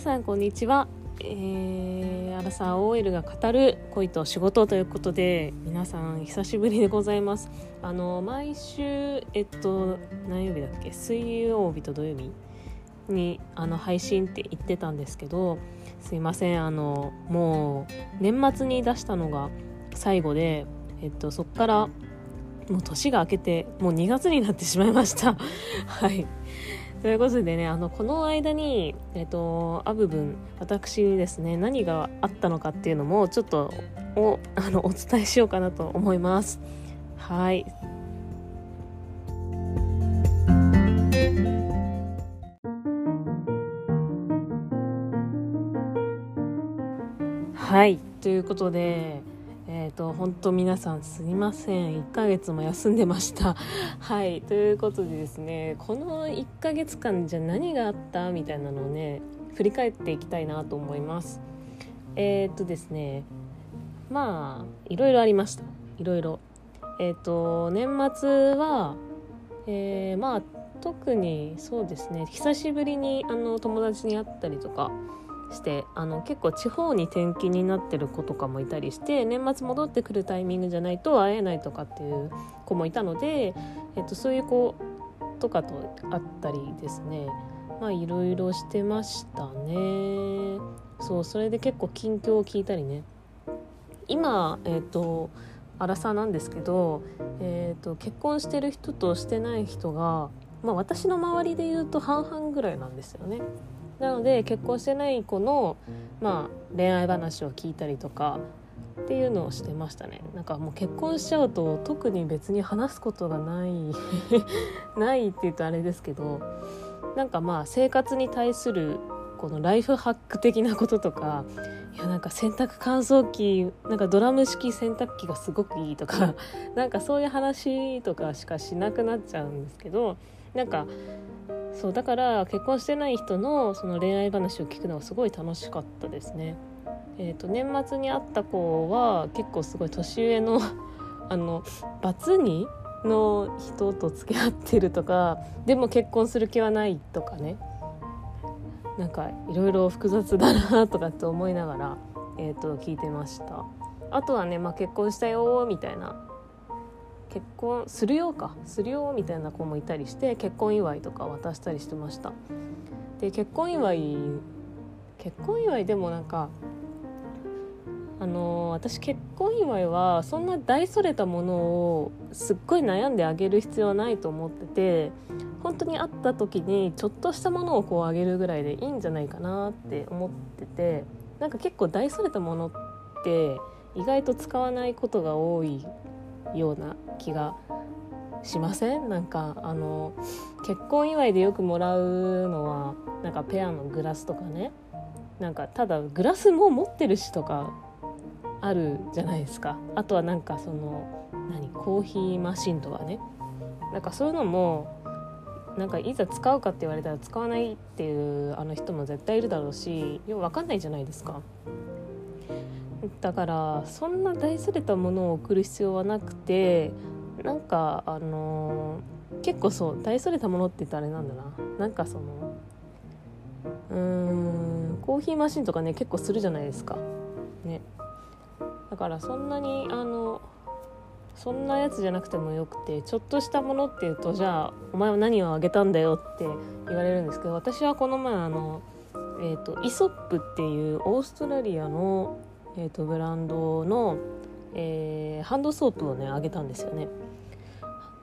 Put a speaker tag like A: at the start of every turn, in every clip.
A: 皆さんこんにちは、えー、アラサー OL が語る恋と仕事ということで皆さん久しぶりでございます。あの毎週えっと何曜日だっけ？水曜日と土曜日にあの配信って言ってたんですけどすいません。あのもう年末に出したのが最後でえっとそっからもう年が明けてもう2月になってしまいました。はい。ということでねあのこの間に、えっと、あ部分私にですね何があったのかっていうのもちょっとおあのお伝えしようかなと思います。はい。はい。ということで、ー、と本当皆さんすいません。1ヶ月も休んでました。はい。ということでですねこの1ヶ月間じゃ何があった？みたいなのをね振り返っていきたいなと思います。えっ、とですねまあいろいろありました。いろいろ。えっ、と年末はえー、まあ特にそうですね。久しぶりにあの友達に会ったりとかしてあの結構地方に転勤になってる子とかもいたりして年末戻ってくるタイミングじゃないと会えないとかっていう子もいたので、えっと、そういう子とかと会ったりですね。まあいろいろしてましたね。そうそれで結構近況を聞いたりね。今えっとアラサーなんですけど、えーと、と結婚してる人としてない人が、まあ、私の周りで言うと半々ぐらいなんですよね。なので結婚してない子の、まあ、恋愛話を聞いたりとかっていうのをしてましたね。なんかもう結婚しちゃうと特に別に話すことがない ないって言うとあれですけどなんかまあ生活に対するこのライフハック的なこととかいやなんか洗濯乾燥機なんかドラム式洗濯機がすごくいいとか なんかそういう話とかしかしなくなっちゃうんですけどなんかそうだから結婚してない人のその恋愛話を聞くのがすごい楽しかったですね。えーと、年末に会った子は結構すごい年上の あのバツ2の人と付き合ってるとかでも結婚する気はないとかねなんかいろいろ複雑だなとかって思いながら、えーと聞いてましたあとはね、まあ、結婚したよみたいな結婚するようかするよみたいな子もいたりして結婚祝いとか渡したりしてました。で結婚祝い結婚祝いでもなんかあの私結婚祝いはそんな大それたものをすっごい悩んであげる必要はないと思ってて本当に会った時にちょっとしたものをこうあげるぐらいでいいんじゃないかなって思っててなんか結構大それたものって意外と使わないことが多いような気がしません？なんかあの結婚祝いでよくもらうのはなんかペアのグラスとかね。なんかただグラスも持ってるしとかあるじゃないですか。あとはなんかその何コーヒーマシンとかね。なんかそういうのもなんかいざ使うかって言われたら使わないっていうあの人も絶対いるだろうしよく分かんないじゃないですか。だからそんな大それたものを送る必要はなくてなんかあのー、結構そう大それたものって言ったらあれなんだな。なんかそのうーんコーヒーマシンとかね結構するじゃないですか。ね。だからそんなにあのそんなやつじゃなくてもよくてちょっとしたものっていうとじゃあお前は何をあげたんだよって言われるんですけど私はこの前あのえーとイソップっていうオーストラリアのえーと、ブランドの、えー、ハンドソープをねあげたんですよね。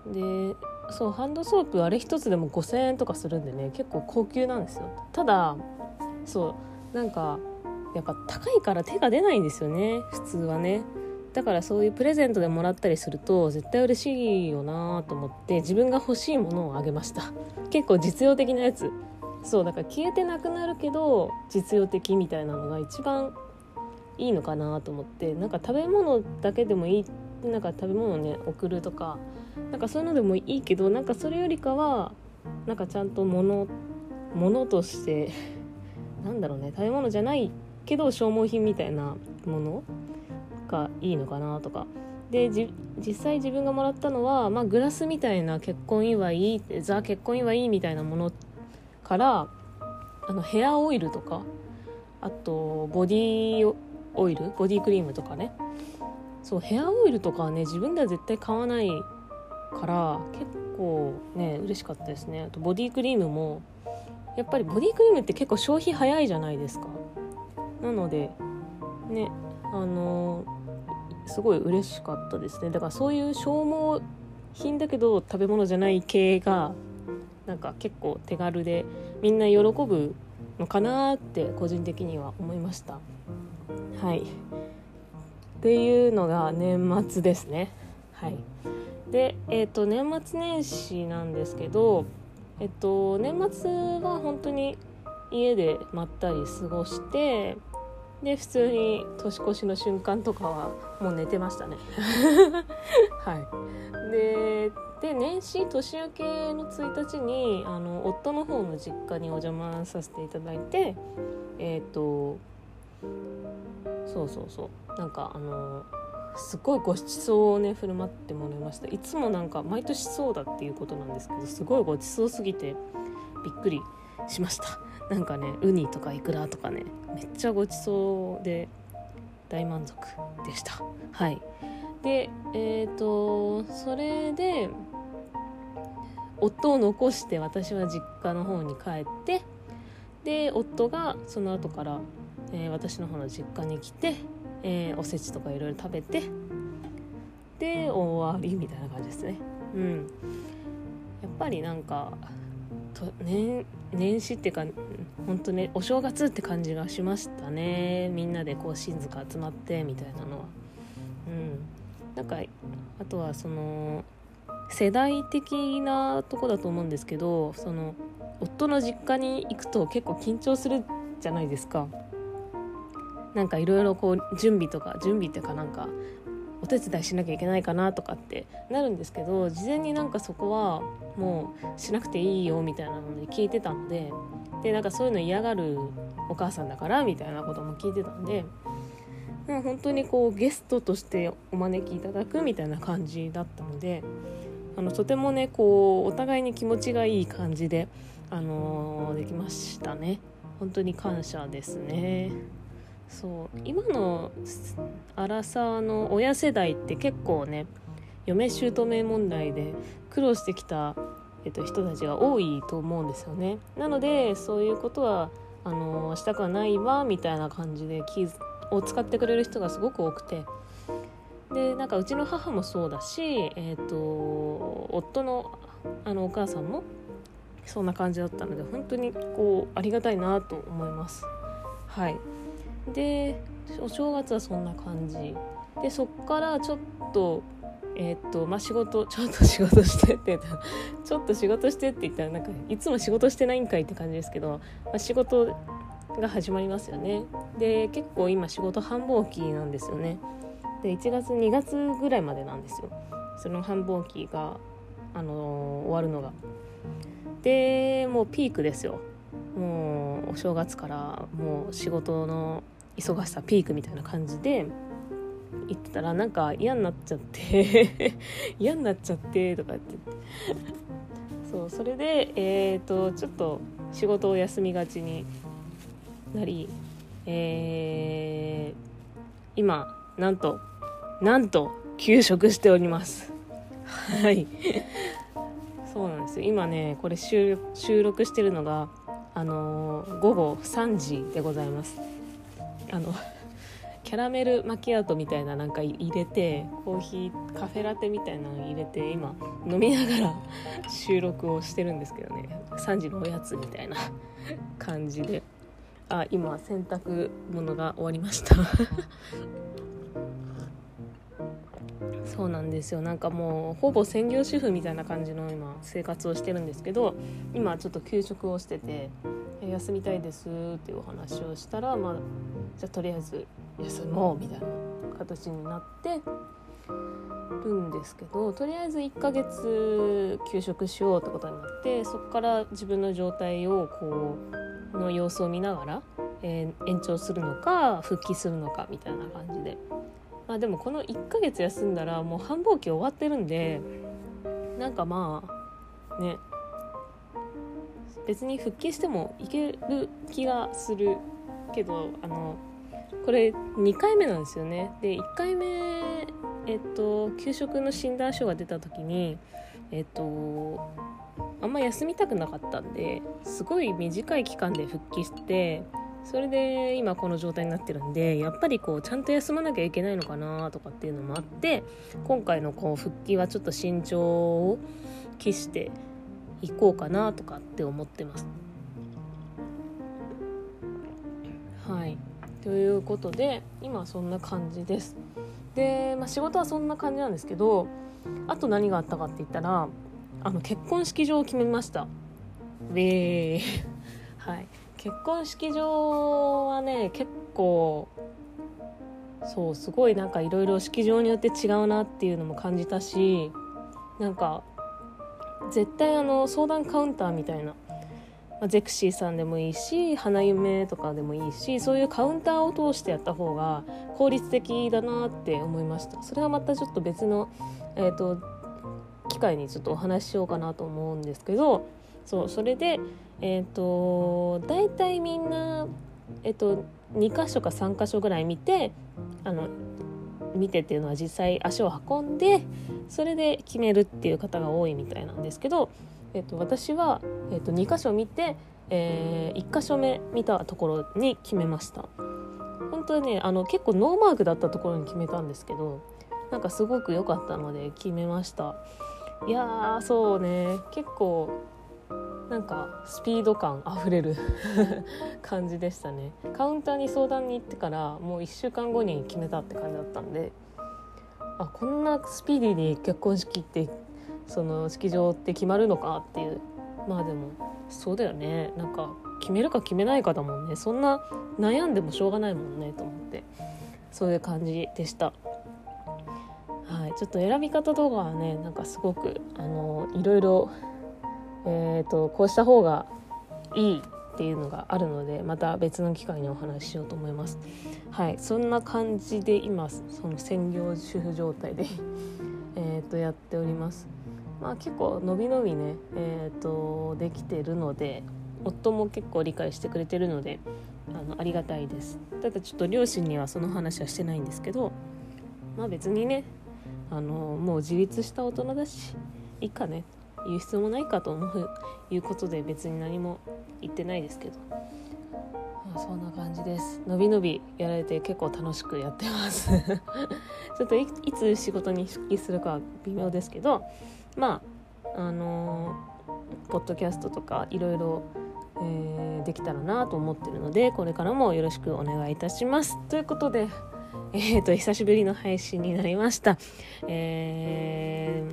A: でそうハンドソープあれ一つでも5,000円とかするんでね結構高級なんですよ。ただそうなんかやっぱ高いから手が出ないんですよね普通はね。だからそういうプレゼントでもらったりすると絶対嬉しいよなと思って自分が欲しいものをあげました。結構実用的なやつ。そうだから消えてなくなるけど実用的みたいなのが一番いいのかなと思ってなんか食べ物だけでもいいなんか食べ物をね送るとかなんかそういうのでもいいけどなんかそれよりかはなんかちゃんと物物として なんだろうね食べ物じゃないけど消耗品みたいなものがいいのかなとか。で実際自分がもらったのは、まあ、グラスみたいな結婚祝いザ結婚祝いみたいなものからあのヘアオイルとかあとボディオイル？ボディクリームとかね。そうヘアオイルとかはね自分では絶対買わないから結構ね嬉しかったですね。あとボディクリームもやっぱりボディクリームって結構消費早いじゃないですか。なのでねあのー、すごい嬉しかったですね。だからそういう消耗品だけど食べ物じゃない系がなんか結構手軽でみんな喜ぶのかなって個人的には思いました。はい。っていうのが年末ですね。はい。でえっ、ー、と年末年始なんですけどえっと年末は本当に家でまったり過ごしてで普通に年越しの瞬間とかはもう寝てましたね。はい。でで年始年明けの1日にあの夫の方の実家にお邪魔させていただいてえっ、ー、とそうそうそう。なんかあのすごいごちそうをね振る舞ってもらいました。いつもなんか毎年そうだっていうことなんですけどすごいごちそうすぎてびっくりしました。なんかねウニとかイクラとかねめっちゃごちそうで大満足でした。はい。でえっ、ー、とそれで夫を残して私は実家の方に帰ってで夫がその後から、えー、私の方の実家に来て、えー、おせちとかいろいろ食べてで終わりみたいな感じですね。うん。やっぱりなんかと年年始っていうか本当ねお正月って感じがしましたね。みんなでこう親族集まってみたいなのは。うん。なんかあとはその世代的なとこだと思うんですけどその夫の実家に行くと結構緊張するじゃないですかなんかいろいろこう準備とか準備っていうかなんかお手伝いしなきゃいけないかなとかってなるんですけど事前になんかそこはもうしなくていいよみたいなので聞いてたのででなんかそういうの嫌がるお母さんだからみたいなことも聞いてたんで本当にこうゲストとしてお招きいただくみたいな感じだったのであのとてもねこうお互いに気持ちがいい感じで、あのー、できましたね本当に感謝ですね。そう。今のアラサーの親世代って結構ね嫁姑問題で苦労してきた、えっと、人たちが多いと思うんですよね。なのでそういうことはあのしたくはないわみたいな感じで気を使ってくれる人がすごく多くて。でなんかうちの母もそうだし、えーと、夫のあのお母さんもそんな感じだったので本当にこうありがたいなと思います。はいでお正月はそんな感じ。でそっからちょっとえ、っとまあ仕事 ちょっと仕事してって言ったらちょっと仕事してって言ったらなんかいつも仕事してないんかいって感じですけど、まあ、仕事が始まりますよね。で結構今仕事繁忙期なんですよね。で1月2月ぐらいまでなんですよ。その繁忙期があのー、終わるのが。でもうピークですよ。もうお正月からもう仕事の忙しさピークみたいな感じで行ってたらなんか嫌になっちゃって 嫌になっちゃってとかって。そうそれでえっ、とちょっと仕事を休みがちになりえー、今なんとなんと休職しております。はい。そうなんですよ。今ねこれ収録してるのがあのー、午後3時でございます。あのキャラメルマキアートみたいななんか入れてコーヒーカフェラテみたいなの入れて今飲みながら収録をしてるんですけどね。3時のおやつみたいな 感じで。あ今洗濯物が終わりました。そうなんですよ。なんかもうほぼ専業主婦みたいな感じの今生活をしてるんですけど今ちょっと休職をしてて休みたいですっていうお話をしたらまあじゃあとりあえず休もうみたいな形になってるんですけどとりあえず1ヶ月休職しようってことになってそこから自分の状態をこうの様子を見ながら、えー、延長するのか復帰するのかみたいな感じで。まあでもこの1ヶ月休んだらもう繁忙期終わってるんでなんかまあね別に復帰してもいける気がするけどあのこれ2回目なんですよね。で1回目えっと給食の診断書が出た時にえっとあんま休みたくなかったんですごい短い期間で復帰してそれで今この状態になってるんでやっぱりこうちゃんと休まなきゃいけないのかなとかっていうのもあって今回のこう復帰はちょっと慎重を期していこうかなとかって思ってます。はいということで今そんな感じです。で、まあ、仕事はそんな感じなんですけどあと何があったかって言ったらあの結婚式場を決めました。ウェー はい結婚式場はね結構そうすごいなんかいろいろ式場によって違うなっていうのも感じたしなんか絶対あの相談カウンターみたいな、まあ、ゼクシーさんでもいいし花夢とかでもいいしそういうカウンターを通してやった方が効率的だなって思いました。それはまたちょっと別の、えーと、機会にちょっとお話ししようかなと思うんですけどそうそれでえっ、ー、と大体みんなえっ、ー、と2箇所か3箇所ぐらい見てあの見てっていうのは実際足を運んでそれで決めるっていう方が多いみたいなんですけど、えっと、私は、えっと、2箇所見て、えー、1箇所目見たところに決めました。本当にねあの結構ノーマークだったところに決めたんですけどなんかすごく良かったので決めました。いやーそうね。結構なんかスピード感あふれる 感じでしたね。カウンターに相談に行ってからもう1週間後に決めたって感じだったんであこんなスピーディーに結婚式ってその式場って決まるのかっていう。まあでもそうだよね。なんか決めるか決めないかだもんね。そんな悩んでもしょうがないもんねと思って。そういう感じでした。はい、ちょっと選び方とかはねなんかすごくあのいろいろえーと、こうした方がいいっていうのがあるのでまた別の機会にお話ししようと思います。はい、そんな感じで今その専業主婦状態で えとやっております。まあ、結構のびのびね、えーと、できてるので夫も結構理解してくれてるのであのありがたいですただちょっと両親にはその話はしてないんですけどまあ別にねあのもう自立した大人だしいいかね言う必要もないかと思ういうことで別に何も言ってないですけど、まあ、そんな感じです。のびのびやられて結構楽しくやってます。ちょっといつ仕事に復帰するかは微妙ですけど。まああのー、ポッドキャストとかいろいろえー、できたらなと思ってるのでこれからもよろしくお願いいたします。ということでえーと、久しぶりの配信になりました、え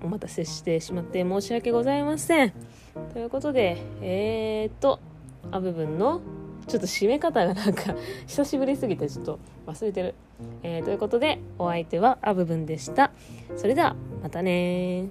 A: ー、お待たせしてしまって申し訳ございません。ということでえーとあ部分のちょっと締め方がなんか 久しぶりすぎてちょっと忘れてる、えー、ということでお相手はあ部分でした。それではまたね